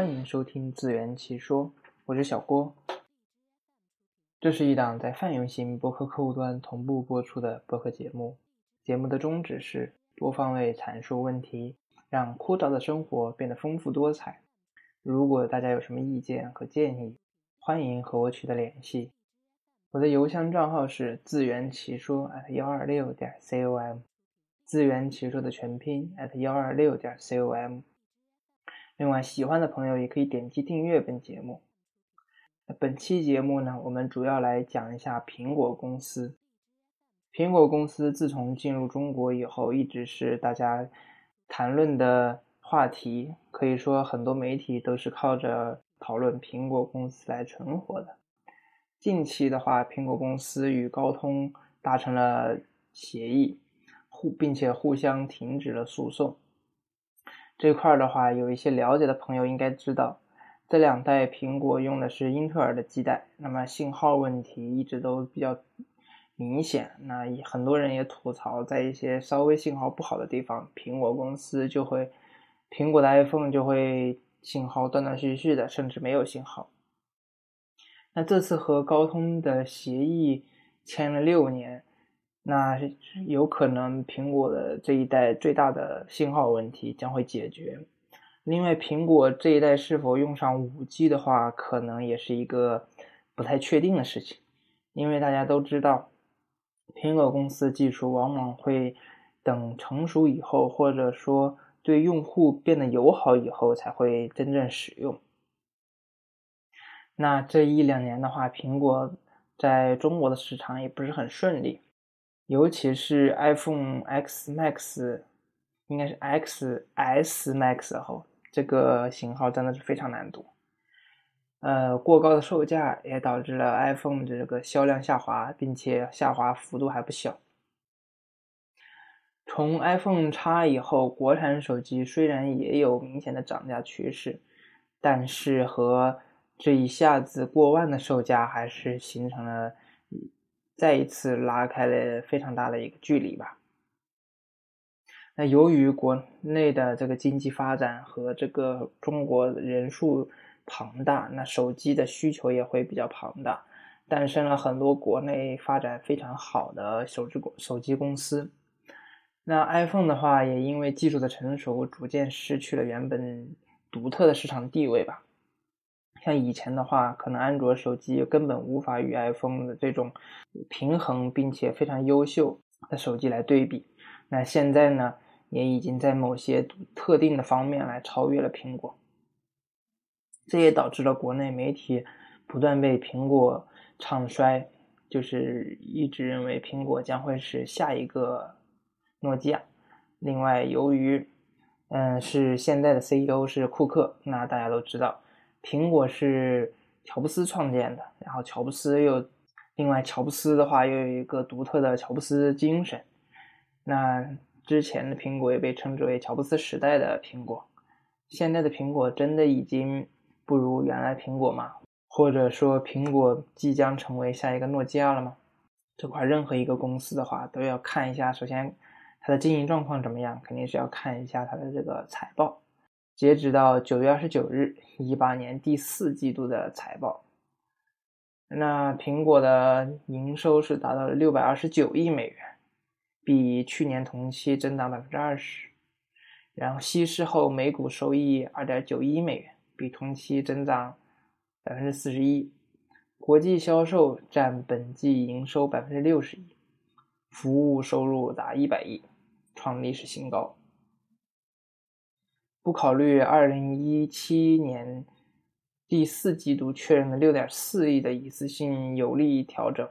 欢迎收听自圆其说，我是小郭。这是一档在泛用型博客客户端同步播出的博客节目。节目的宗旨是多方位阐述问题，让枯燥的生活变得丰富多彩。如果大家有什么意见和建议，欢迎和我取得联系。我的邮箱账号是自圆其说 at 幺二六点 com，自圆其说的全拼 at 幺二六点 com。另外，喜欢的朋友也可以点击订阅本节目。本期节目呢，我们主要来讲一下苹果公司。苹果公司自从进入中国以后，一直是大家谈论的话题。可以说，很多媒体都是靠着讨论苹果公司来存活的。近期的话，苹果公司与高通达成了协议，互并且互相停止了诉讼。这块的话，有一些了解的朋友应该知道，这两代苹果用的是英特尔的基带，那么信号问题一直都比较明显。那很多人也吐槽，在一些稍微信号不好的地方，苹果公司就会，苹果的 iPhone 就会信号断断续续的，甚至没有信号。那这次和高通的协议签了六年。那有可能苹果的这一代最大的信号问题将会解决。另外，苹果这一代是否用上五 G 的话，可能也是一个不太确定的事情。因为大家都知道，苹果公司技术往往会等成熟以后，或者说对用户变得友好以后，才会真正使用。那这一两年的话，苹果在中国的市场也不是很顺利。尤其是 iPhone X Max，应该是 X S Max 后，这个型号真的是非常难读。呃，过高的售价也导致了 iPhone 的这个销量下滑，并且下滑幅度还不小。从 iPhone X 以后，国产手机虽然也有明显的涨价趋势，但是和这一下子过万的售价还是形成了。再一次拉开了非常大的一个距离吧。那由于国内的这个经济发展和这个中国人数庞大，那手机的需求也会比较庞大，诞生了很多国内发展非常好的手机公手机公司。那 iPhone 的话，也因为技术的成熟，逐渐失去了原本独特的市场地位吧。像以前的话，可能安卓手机根本无法与 iPhone 的这种平衡并且非常优秀的手机来对比。那现在呢，也已经在某些特定的方面来超越了苹果。这也导致了国内媒体不断被苹果唱衰，就是一直认为苹果将会是下一个诺基亚。另外，由于嗯是现在的 CEO 是库克，那大家都知道。苹果是乔布斯创建的，然后乔布斯又另外乔布斯的话又有一个独特的乔布斯精神。那之前的苹果也被称之为乔布斯时代的苹果。现在的苹果真的已经不如原来苹果吗？或者说苹果即将成为下一个诺基亚了吗？这块任何一个公司的话都要看一下，首先它的经营状况怎么样，肯定是要看一下它的这个财报。截止到九月二十九日，一八年第四季度的财报，那苹果的营收是达到了六百二十九亿美元，比去年同期增长百分之二十。然后稀释后每股收益二点九一美元，比同期增长百分之四十一。国际销售占本季营收百分之六十一，服务收入达一百亿，创历史新高。不考虑二零一七年第四季度确认的六点四亿的一次性有利调整，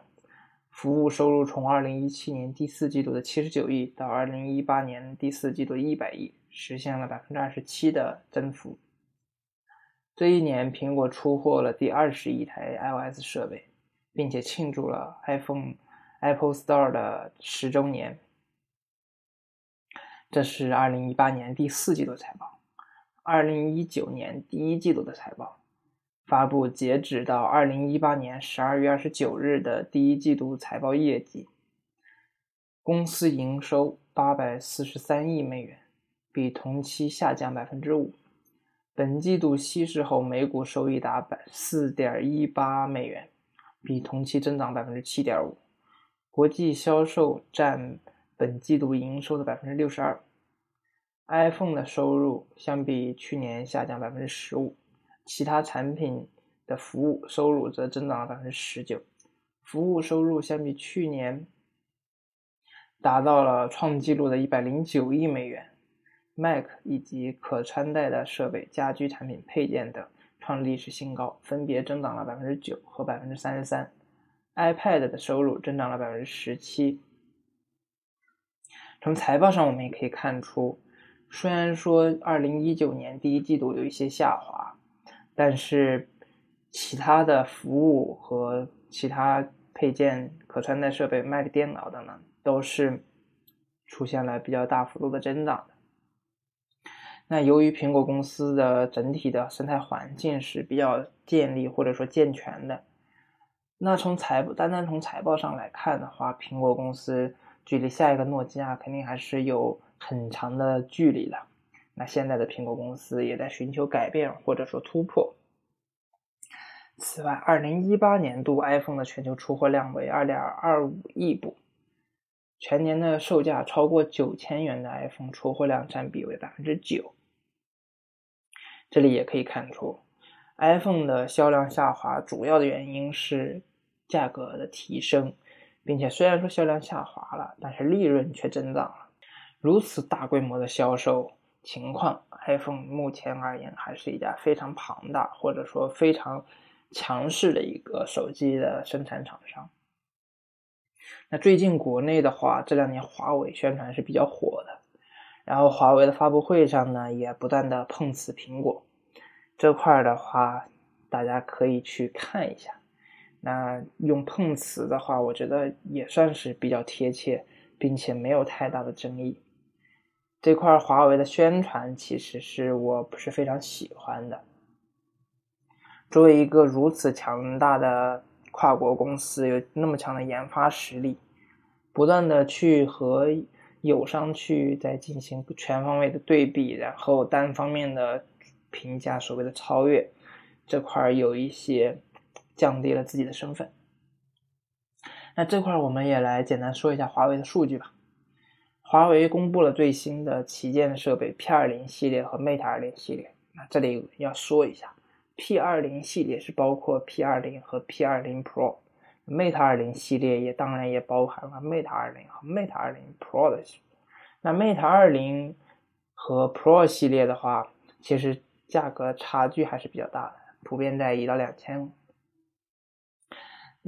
服务收入从二零一七年第四季度的七十九亿到二零一八年第四季度一百亿，实现了百分之二十七的增幅。这一年，苹果出货了第二十亿台 iOS 设备，并且庆祝了 iPhone Apple Store 的十周年。这是二零一八年第四季度财报。二零一九年第一季度的财报发布，截止到二零一八年十二月二十九日的第一季度财报业绩，公司营收八百四十三亿美元，比同期下降百分之五，本季度稀释后每股收益达百四点一八美元，比同期增长百分之七点五。国际销售占本季度营收的百分之六十二。iPhone 的收入相比去年下降百分之十五，其他产品的服务收入则增长了百分之十九。服务收入相比去年达到了创纪录的一百零九亿美元。Mac 以及可穿戴的设备、家居产品配件等创历史新高，分别增长了百分之九和百分之三十三。iPad 的收入增长了百分之十七。从财报上我们也可以看出。虽然说二零一九年第一季度有一些下滑，但是其他的服务和其他配件、可穿戴设备、Mac 电脑等等都是出现了比较大幅度的增长的。那由于苹果公司的整体的生态环境是比较建立或者说健全的，那从财单单从财报上来看的话，苹果公司距离下一个诺基亚肯定还是有。很长的距离了。那现在的苹果公司也在寻求改变或者说突破。此外，二零一八年度 iPhone 的全球出货量为二点二五亿部，全年的售价超过九千元的 iPhone 出货量占比为百分之九。这里也可以看出，iPhone 的销量下滑主要的原因是价格的提升，并且虽然说销量下滑了，但是利润却增长。如此大规模的销售情况，iPhone 目前而言还是一家非常庞大或者说非常强势的一个手机的生产厂商。那最近国内的话，这两年华为宣传是比较火的，然后华为的发布会上呢，也不断的碰瓷苹果这块的话，大家可以去看一下。那用碰瓷的话，我觉得也算是比较贴切，并且没有太大的争议。这块华为的宣传其实是我不是非常喜欢的。作为一个如此强大的跨国公司，有那么强的研发实力，不断的去和友商去在进行全方位的对比，然后单方面的评价所谓的超越，这块有一些降低了自己的身份。那这块我们也来简单说一下华为的数据吧。华为公布了最新的旗舰设备 P20 系列和 Mate 20系列。那这里要说一下，P20 系列是包括 P20 和 P20 Pro，Mate 20系列也当然也包含了 Mate 20和 Mate 20 Pro 的。那 Mate 20和 Pro 系列的话，其实价格差距还是比较大的，普遍在一到两千。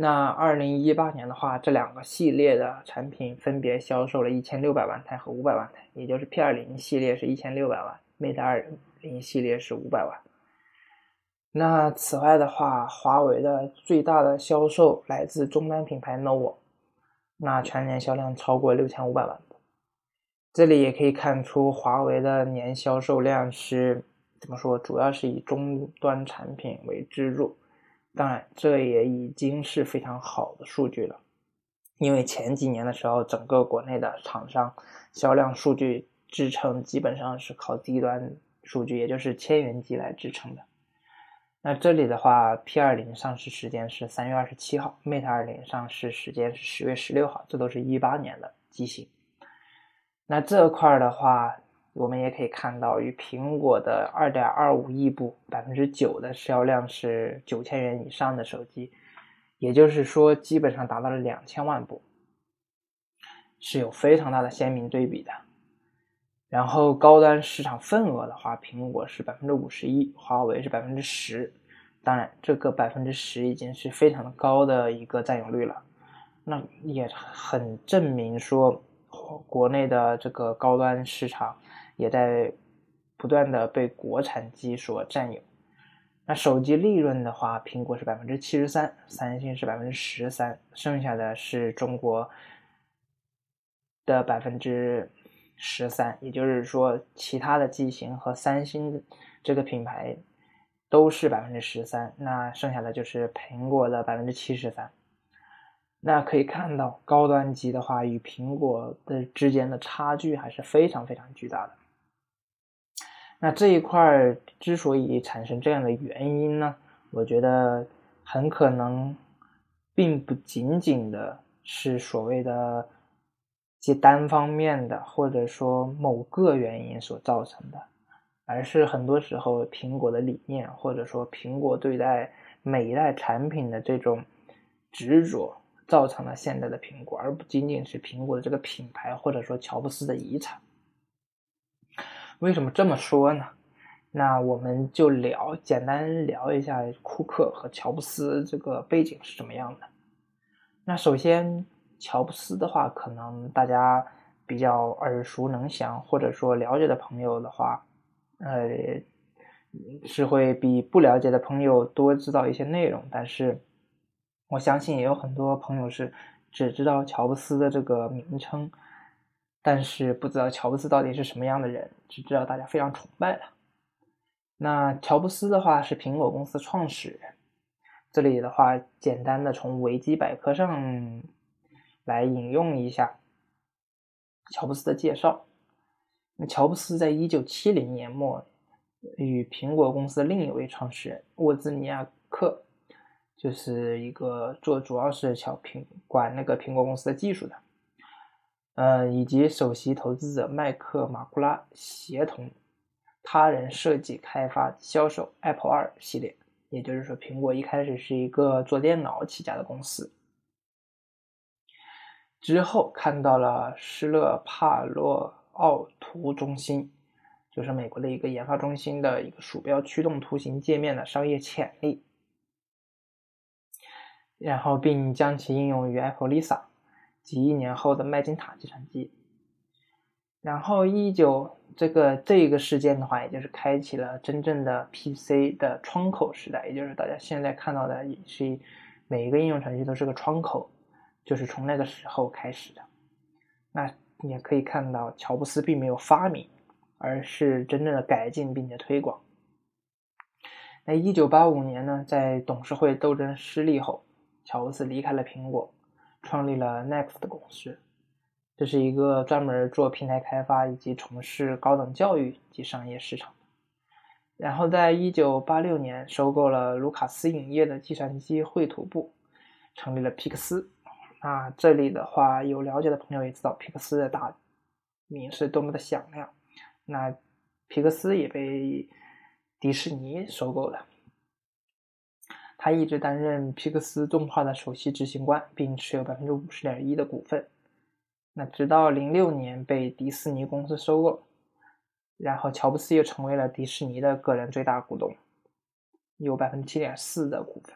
那二零一八年的话，这两个系列的产品分别销售了一千六百万台和五百万台，也就是 P 二零系列是一千六百万，Mate 二零系列是五百万。那此外的话，华为的最大的销售来自终端品牌 nova，那全年销量超过六千五百万。这里也可以看出，华为的年销售量是怎么说？主要是以终端产品为支柱。当然，这也已经是非常好的数据了，因为前几年的时候，整个国内的厂商销量数据支撑基本上是靠低端数据，也就是千元机来支撑的。那这里的话，P 二零上市时间是三月二十七号，Mate 二零上市时间是十月十六号，这都是一八年的机型。那这块的话。我们也可以看到，与苹果的二点二五亿部，百分之九的销量是九千元以上的手机，也就是说，基本上达到了两千万部，是有非常大的鲜明对比的。然后高端市场份额的话，苹果是百分之五十一，华为是百分之十。当然，这个百分之十已经是非常的高的一个占有率了，那也很证明说，国内的这个高端市场。也在不断的被国产机所占有。那手机利润的话，苹果是百分之七十三，三星是百分之十三，剩下的是中国的百分之十三。也就是说，其他的机型和三星这个品牌都是百分之十三，那剩下的就是苹果的百分之七十三。那可以看到，高端机的话，与苹果的之间的差距还是非常非常巨大的。那这一块之所以产生这样的原因呢，我觉得很可能并不仅仅的是所谓的即单方面的，或者说某个原因所造成的，而是很多时候苹果的理念，或者说苹果对待每一代产品的这种执着，造成了现在的苹果，而不仅仅是苹果的这个品牌，或者说乔布斯的遗产。为什么这么说呢？那我们就聊，简单聊一下库克和乔布斯这个背景是怎么样的。那首先，乔布斯的话，可能大家比较耳熟能详，或者说了解的朋友的话，呃，是会比不了解的朋友多知道一些内容。但是，我相信也有很多朋友是只知道乔布斯的这个名称。但是不知道乔布斯到底是什么样的人，只知道大家非常崇拜他。那乔布斯的话是苹果公司创始人，这里的话简单的从维基百科上来引用一下乔布斯的介绍。那乔布斯在一九七零年末与苹果公司另一位创始人沃兹尼亚克，就是一个做主要是小苹管那个苹果公司的技术的。呃，以及首席投资者麦克马库拉协同他人设计、开发、销售 Apple 二系列。也就是说，苹果一开始是一个做电脑起家的公司，之后看到了施乐帕洛奥图中心，就是美国的一个研发中心的一个鼠标驱动图形界面的商业潜力，然后并将其应用于 Apple Lisa。几亿年后的麦金塔计算机，然后一九这个这个事件的话，也就是开启了真正的 PC 的窗口时代，也就是大家现在看到的，也是每一个应用程序都是个窗口，就是从那个时候开始的。那也可以看到，乔布斯并没有发明，而是真正的改进并且推广。那一九八五年呢，在董事会斗争失利后，乔布斯离开了苹果。创立了 Next 公司，这是一个专门做平台开发以及从事高等教育及商业市场。然后在1986年收购了卢卡斯影业的计算机绘图部，成立了皮克斯。那这里的话，有了解的朋友也知道皮克斯的大名是多么的响亮。那皮克斯也被迪士尼收购了。他一直担任皮克斯动画的首席执行官，并持有百分之五十点一的股份。那直到零六年被迪士尼公司收购，然后乔布斯又成为了迪士尼的个人最大股东，有百分之七点四的股份。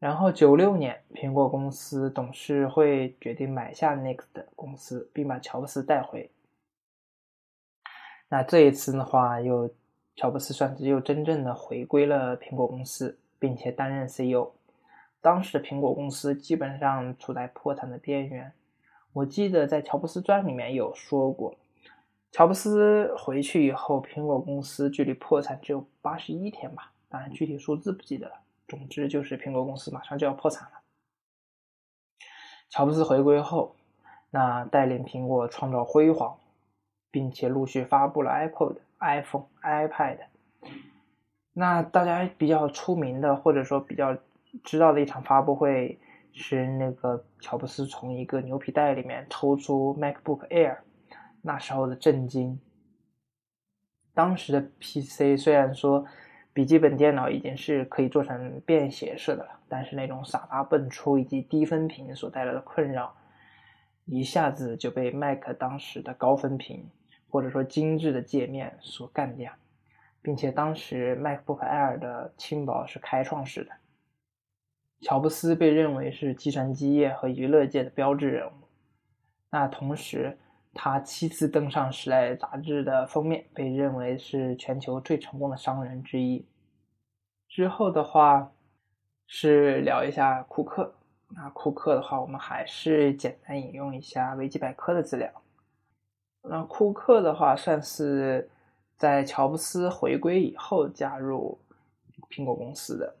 然后九六年，苹果公司董事会决定买下 Next 公司，并把乔布斯带回。那这一次的话，又。乔布斯算是又真正的回归了苹果公司，并且担任 CEO。当时苹果公司基本上处在破产的边缘。我记得在《乔布斯传》里面有说过，乔布斯回去以后，苹果公司距离破产只有八十一天吧，当然具体数字不记得了。总之就是苹果公司马上就要破产了。乔布斯回归后，那带领苹果创造辉煌，并且陆续发布了 iPod。iPhone、iPad，那大家比较出名的，或者说比较知道的一场发布会，是那个乔布斯从一个牛皮袋里面抽出 MacBook Air，那时候的震惊。当时的 PC 虽然说笔记本电脑已经是可以做成便携式的了，但是那种傻大笨粗以及低分屏所带来的困扰，一下子就被 Mac 当时的高分屏。或者说精致的界面所干掉，并且当时 MacBook Air 的轻薄是开创式的。乔布斯被认为是计算机业和娱乐界的标志人物。那同时，他七次登上《时代》杂志的封面，被认为是全球最成功的商人之一。之后的话是聊一下库克。那库克的话，我们还是简单引用一下维基百科的资料。那库克的话，算是在乔布斯回归以后加入苹果公司的。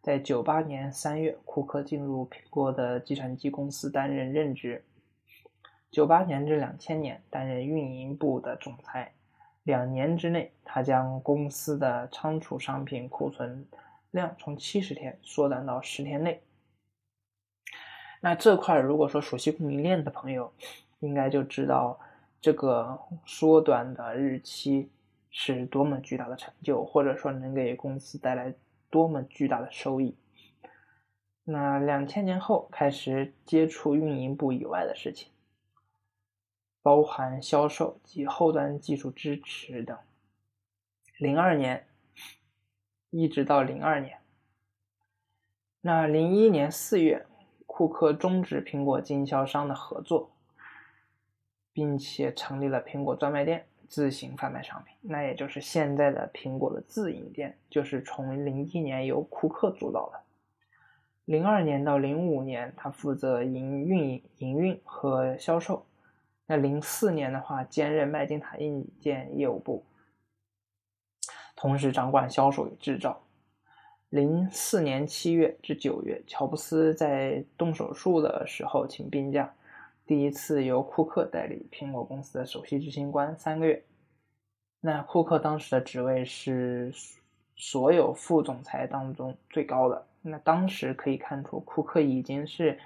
在九八年三月，库克进入苹果的计算机公司担任任职。九八年至两千年担任运营部的总裁，两年之内，他将公司的仓储商品库存量从七十天缩短到十天内。那这块如果说熟悉供应链的朋友，应该就知道这个缩短的日期是多么巨大的成就，或者说能给公司带来多么巨大的收益。那两千年后开始接触运营部以外的事情，包含销售及后端技术支持等。零二年一直到零二年，那零一年四月。库克终止苹果经销商的合作，并且成立了苹果专卖店，自行贩卖商品。那也就是现在的苹果的自营店，就是从零一年由库克主导的。零二年到零五年，他负责营运、营运和销售。那零四年的话，兼任麦金塔硬件业务部，同时掌管销售与制造。零四年七月至九月，乔布斯在动手术的时候请病假，第一次由库克代理苹果公司的首席执行官三个月。那库克当时的职位是所有副总裁当中最高的。那当时可以看出，库克已经是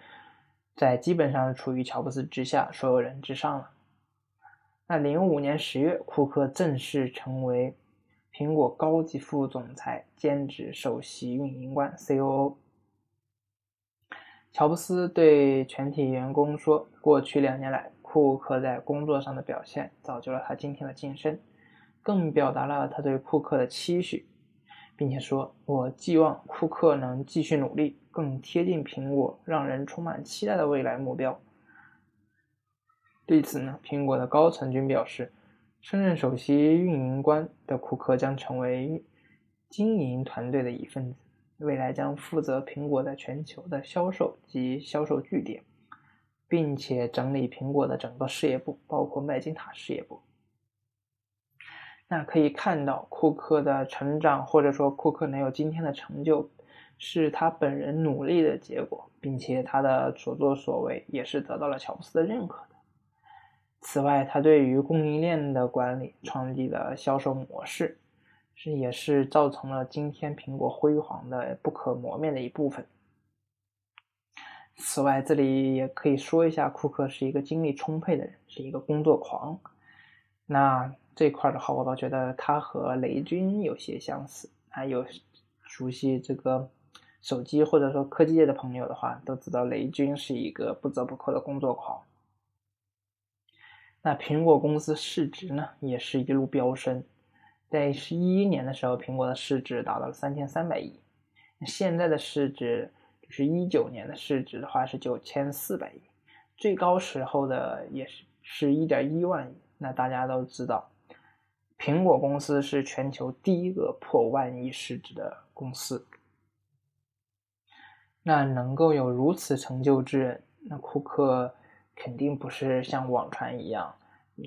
在基本上处于乔布斯之下，所有人之上了。那零五年十月，库克正式成为。苹果高级副总裁兼职首席运营官 （COO） 乔布斯对全体员工说：“过去两年来，库克在工作上的表现造就了他今天的晋升，更表达了他对库克的期许，并且说：‘我寄望库克能继续努力，更贴近苹果让人充满期待的未来目标。’对此呢，苹果的高层均表示。”升任首席运营官的库克将成为经营团队的一份子，未来将负责苹果在全球的销售及销售据点，并且整理苹果的整个事业部，包括麦金塔事业部。那可以看到，库克的成长，或者说库克能有今天的成就，是他本人努力的结果，并且他的所作所为也是得到了乔布斯的认可的。此外，他对于供应链的管理创立了销售模式，是也是造成了今天苹果辉煌的不可磨灭的一部分。此外，这里也可以说一下，库克是一个精力充沛的人，是一个工作狂。那这块的话，我倒觉得他和雷军有些相似。还有熟悉这个手机或者说科技界的朋友的话，都知道雷军是一个不折不扣的工作狂。那苹果公司市值呢，也是一路飙升，在十一一年的时候，苹果的市值达到了三千三百亿，现在的市值就是一九年的市值的话是九千四百亿，最高时候的也是是一点一万亿。那大家都知道，苹果公司是全球第一个破万亿市值的公司，那能够有如此成就之人，那库克。肯定不是像网传一样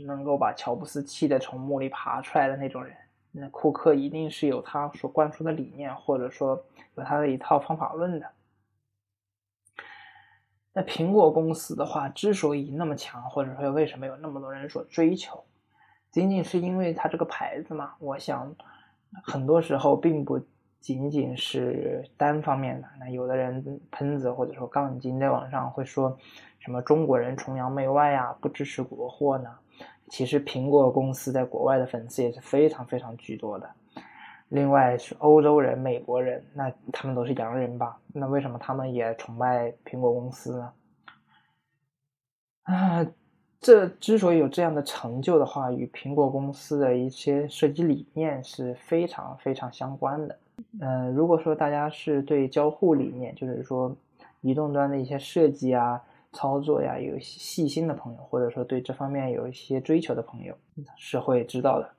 能够把乔布斯气得从墓里爬出来的那种人。那库克一定是有他所灌输的理念，或者说有他的一套方法论的。那苹果公司的话，之所以那么强，或者说为什么有那么多人所追求，仅仅是因为它这个牌子嘛？我想很多时候并不仅仅是单方面的。那有的人喷子或者说杠精在网上会说。什么中国人崇洋媚外啊，不支持国货呢？其实苹果公司在国外的粉丝也是非常非常居多的。另外是欧洲人、美国人，那他们都是洋人吧？那为什么他们也崇拜苹果公司呢？啊，这之所以有这样的成就的话，与苹果公司的一些设计理念是非常非常相关的。嗯，如果说大家是对交互理念，就是说移动端的一些设计啊。操作呀，有细心的朋友，或者说对这方面有一些追求的朋友，是会知道的。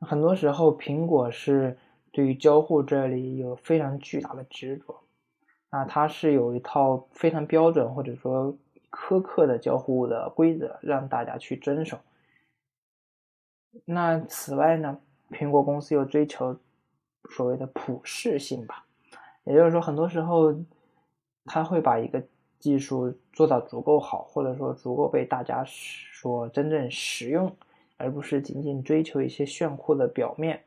很多时候，苹果是对于交互这里有非常巨大的执着，那它是有一套非常标准或者说苛刻的交互的规则，让大家去遵守。那此外呢，苹果公司又追求所谓的普适性吧，也就是说，很多时候它会把一个。技术做到足够好，或者说足够被大家所真正使用，而不是仅仅追求一些炫酷的表面。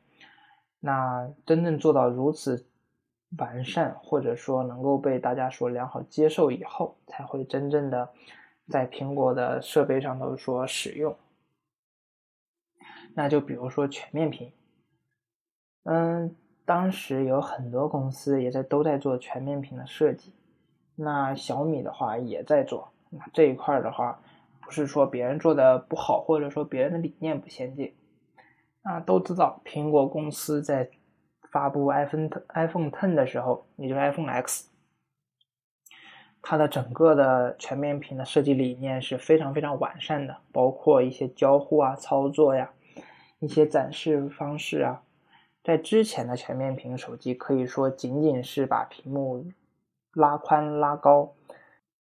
那真正做到如此完善，或者说能够被大家所良好接受以后，才会真正的在苹果的设备上头所使用。那就比如说全面屏，嗯，当时有很多公司也在都在做全面屏的设计，那小米的话也在做。那这一块的话，不是说别人做的不好，或者说别人的理念不先进。那都知道，苹果公司在发布 iPhone iPhone Ten 的时候，也就是 iPhone X，它的整个的全面屏的设计理念是非常非常完善的，包括一些交互啊、操作呀、一些展示方式啊，在之前的全面屏手机可以说仅仅是把屏幕拉宽拉高，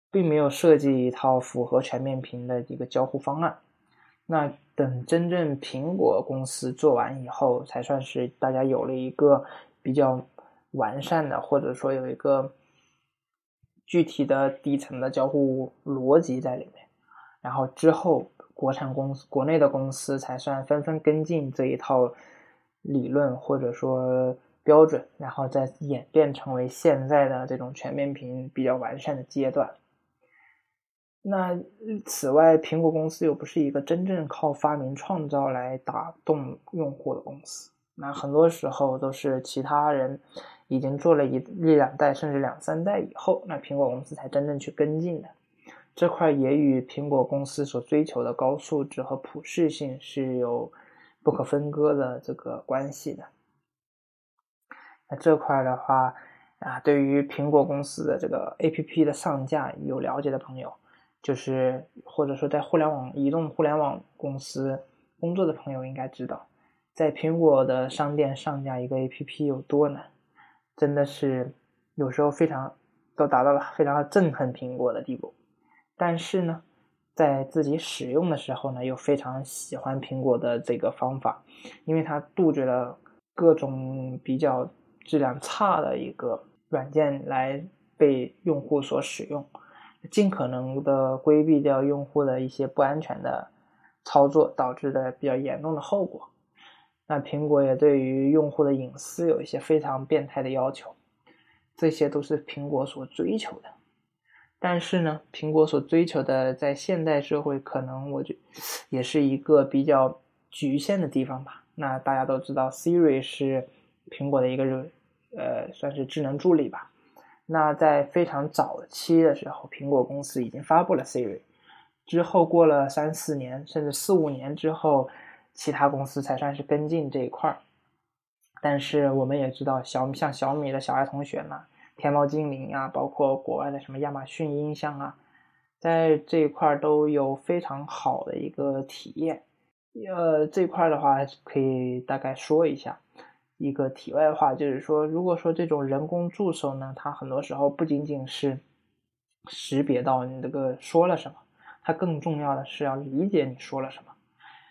并没有设计一套符合全面屏的一个交互方案。那等真正苹果公司做完以后，才算是大家有了一个比较完善的，或者说有一个具体的底层的交互逻辑在里面。然后之后，国产公司、国内的公司才算纷纷跟进这一套理论或者说标准，然后再演变成为现在的这种全面屏比较完善的阶段。那此外，苹果公司又不是一个真正靠发明创造来打动用户的公司。那很多时候都是其他人已经做了一一两代甚至两三代以后，那苹果公司才真正去跟进的。这块也与苹果公司所追求的高素质和普适性是有不可分割的这个关系的。那这块的话啊，对于苹果公司的这个 APP 的上架有了解的朋友。就是或者说在互联网、移动互联网公司工作的朋友应该知道，在苹果的商店上架一个 APP 有多难，真的是有时候非常都达到了非常憎恨苹果的地步。但是呢，在自己使用的时候呢，又非常喜欢苹果的这个方法，因为它杜绝了各种比较质量差的一个软件来被用户所使用。尽可能的规避掉用户的一些不安全的操作导致的比较严重的后果。那苹果也对于用户的隐私有一些非常变态的要求，这些都是苹果所追求的。但是呢，苹果所追求的在现代社会可能我觉也是一个比较局限的地方吧。那大家都知道，Siri 是苹果的一个呃算是智能助理吧。那在非常早期的时候，苹果公司已经发布了 Siri，之后过了三四年，甚至四五年之后，其他公司才算是跟进这一块儿。但是我们也知道，小像小米的小爱同学呢，天猫精灵啊，包括国外的什么亚马逊音箱啊，在这一块都有非常好的一个体验。呃，这块的话可以大概说一下。一个题外话就是说，如果说这种人工助手呢，它很多时候不仅仅是识别到你这个说了什么，它更重要的是要理解你说了什么。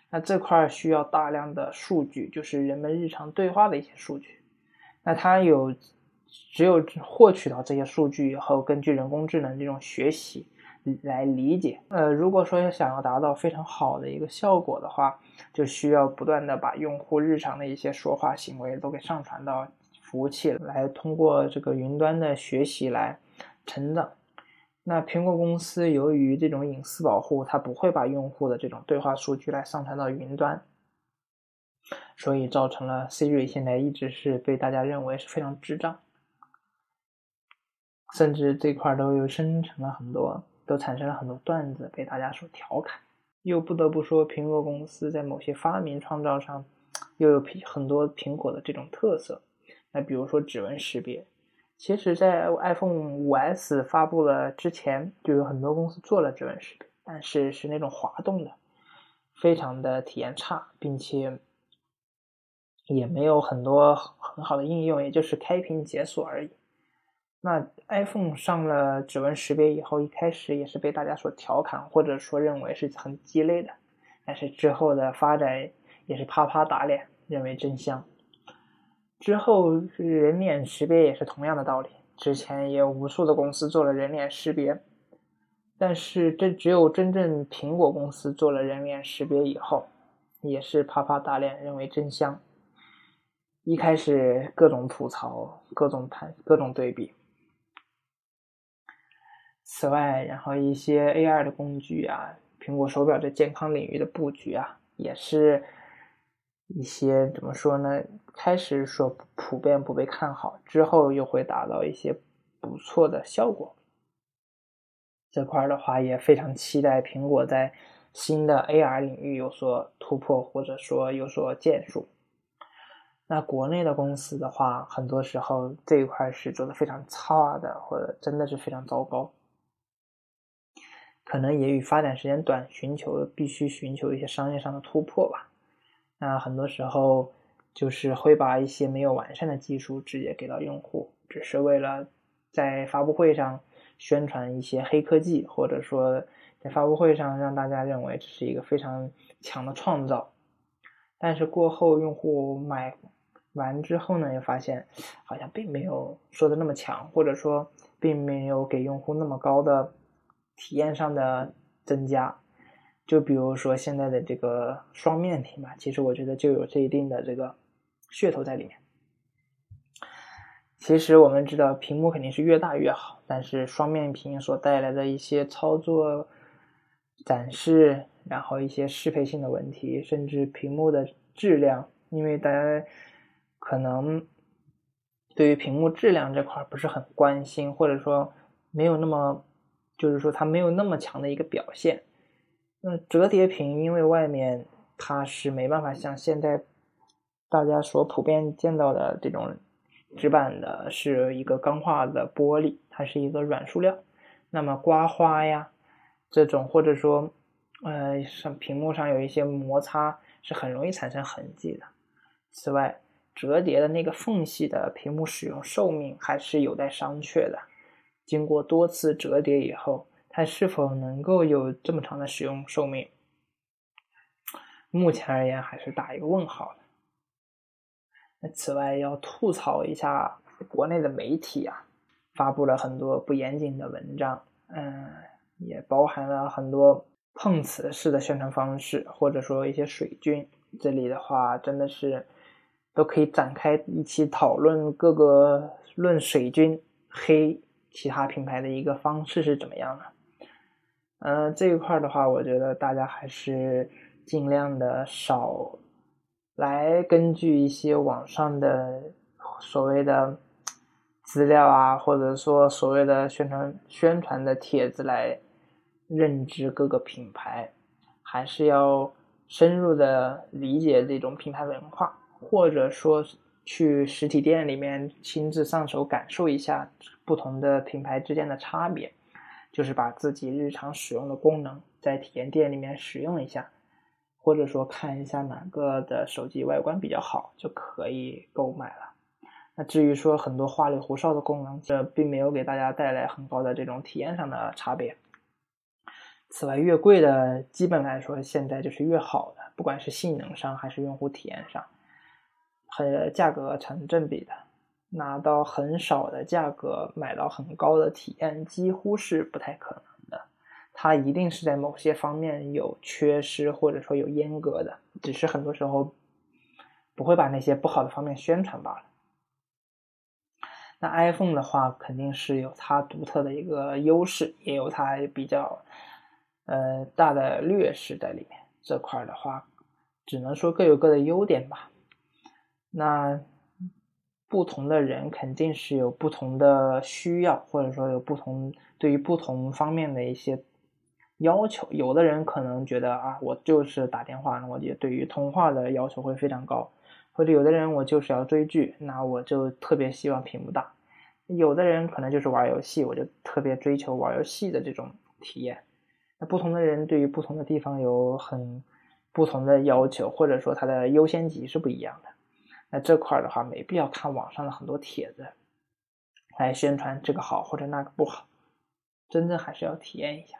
那这块需要大量的数据，就是人们日常对话的一些数据。那它有只有获取到这些数据以后，根据人工智能这种学习。来理解，呃，如果说想要达到非常好的一个效果的话，就需要不断的把用户日常的一些说话行为都给上传到服务器来，通过这个云端的学习来成长。那苹果公司由于这种隐私保护，它不会把用户的这种对话数据来上传到云端，所以造成了 Siri 现在一直是被大家认为是非常智障，甚至这块都又生成了很多。都产生了很多段子被大家所调侃，又不得不说苹果公司在某些发明创造上，又有苹很多苹果的这种特色。那比如说指纹识别，其实在 iPhone 5s 发布了之前，就有很多公司做了指纹识别，但是是那种滑动的，非常的体验差，并且也没有很多很好的应用，也就是开屏解锁而已。那 iPhone 上了指纹识别以后，一开始也是被大家所调侃，或者说认为是很鸡肋的。但是之后的发展也是啪啪打脸，认为真香。之后人脸识别也是同样的道理，之前也有无数的公司做了人脸识别，但是这只有真正苹果公司做了人脸识别以后，也是啪啪打脸，认为真香。一开始各种吐槽，各种谈，各种对比。此外，然后一些 AR 的工具啊，苹果手表在健康领域的布局啊，也是一些怎么说呢？开始说普遍不被看好，之后又会达到一些不错的效果。这块的话，也非常期待苹果在新的 AR 领域有所突破，或者说有所建树。那国内的公司的话，很多时候这一块是做的非常差的，或者真的是非常糟糕。可能也与发展时间短，寻求必须寻求一些商业上的突破吧。那很多时候就是会把一些没有完善的技术直接给到用户，只是为了在发布会上宣传一些黑科技，或者说在发布会上让大家认为这是一个非常强的创造。但是过后用户买完之后呢，又发现好像并没有说的那么强，或者说并没有给用户那么高的。体验上的增加，就比如说现在的这个双面屏吧，其实我觉得就有这一定的这个噱头在里面。其实我们知道屏幕肯定是越大越好，但是双面屏所带来的一些操作展示，然后一些适配性的问题，甚至屏幕的质量，因为大家可能对于屏幕质量这块不是很关心，或者说没有那么。就是说它没有那么强的一个表现。那折叠屏因为外面它是没办法像现在大家所普遍见到的这种纸板的，是一个钢化的玻璃，它是一个软塑料。那么刮花呀这种，或者说呃上屏幕上有一些摩擦，是很容易产生痕迹的。此外，折叠的那个缝隙的屏幕使用寿命还是有待商榷的。经过多次折叠以后，它是否能够有这么长的使用寿命？目前而言还是打一个问号的。那此外要吐槽一下国内的媒体啊，发布了很多不严谨的文章，嗯，也包含了很多碰瓷式的宣传方式，或者说一些水军。这里的话真的是都可以展开一起讨论各个论水军黑。其他品牌的一个方式是怎么样的？嗯，这一块的话，我觉得大家还是尽量的少来根据一些网上的所谓的资料啊，或者说所谓的宣传宣传的帖子来认知各个品牌，还是要深入的理解这种品牌文化，或者说。去实体店里面亲自上手感受一下不同的品牌之间的差别，就是把自己日常使用的功能在体验店里面使用一下，或者说看一下哪个的手机外观比较好就可以购买了。那至于说很多花里胡哨的功能，这并没有给大家带来很高的这种体验上的差别。此外，越贵的基本来说现在就是越好的，不管是性能上还是用户体验上。和价格成正比的，拿到很少的价格买到很高的体验，几乎是不太可能的。它一定是在某些方面有缺失，或者说有阉割的，只是很多时候不会把那些不好的方面宣传罢了。那 iPhone 的话，肯定是有它独特的一个优势，也有它比较呃大的劣势在里面。这块的话，只能说各有各的优点吧。那不同的人肯定是有不同的需要，或者说有不同对于不同方面的一些要求。有的人可能觉得啊，我就是打电话，那我就对于通话的要求会非常高；或者有的人我就是要追剧，那我就特别希望屏幕大。有的人可能就是玩游戏，我就特别追求玩游戏的这种体验。那不同的人对于不同的地方有很不同的要求，或者说它的优先级是不一样的。那这块的话，没必要看网上的很多帖子来宣传这个好或者那个不好，真正还是要体验一下。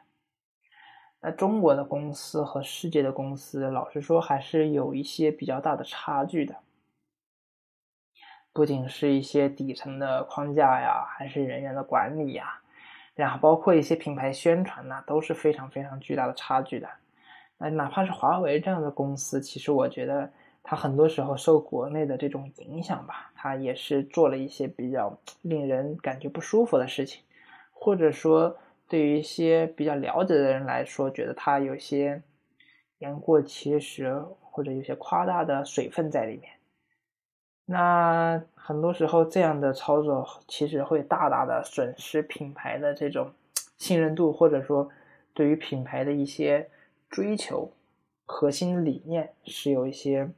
那中国的公司和世界的公司，老实说还是有一些比较大的差距的，不仅是一些底层的框架呀，还是人员的管理呀，然后包括一些品牌宣传呐，都是非常非常巨大的差距的。那，哪怕是华为这样的公司，其实我觉得它很多时候受国内的这种影响吧，它也是做了一些比较令人感觉不舒服的事情，或者说对于一些比较了解的人来说，觉得它有些言过其实，或者有些夸大的水分在里面。那很多时候这样的操作其实会大大的损失品牌的这种信任度，或者说对于品牌的一些追求、核心理念是有一些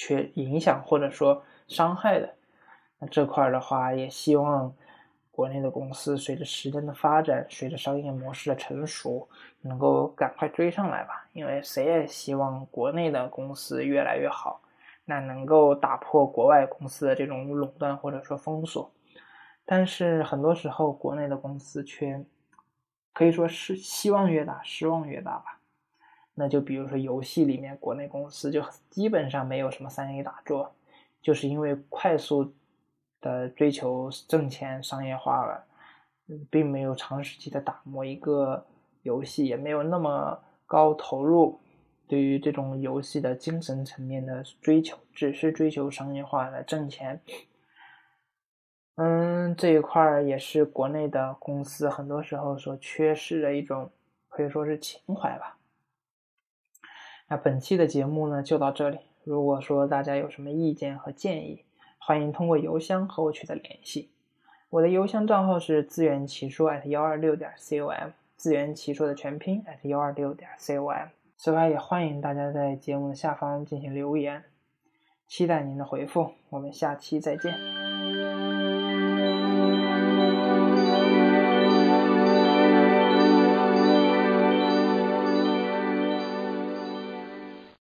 缺影响或者说伤害的。那这块的话，也希望国内的公司随着时间的发展，随着商业模式的成熟，能够赶快追上来吧。因为谁也希望国内的公司越来越好。那能够打破国外公司的这种垄断或者说封锁，但是很多时候国内的公司却可以说是希望越大失望越大吧。那就比如说游戏里面，国内公司就基本上没有什么三 A 大作，就是因为快速的追求挣钱商业化了，并没有长时期的打磨一个游戏，也没有那么高投入。对于这种游戏的精神层面的追求，只是追求商业化来挣钱，嗯，这一块儿也是国内的公司很多时候所缺失的一种，可以说是情怀吧。那本期的节目呢就到这里，如果说大家有什么意见和建议，欢迎通过邮箱和我取得联系。我的邮箱账号是自圆其说 at 幺二六点 com，自圆其说的全拼 at 幺二六点 com。此外，也欢迎大家在节目的下方进行留言，期待您的回复。我们下期再见。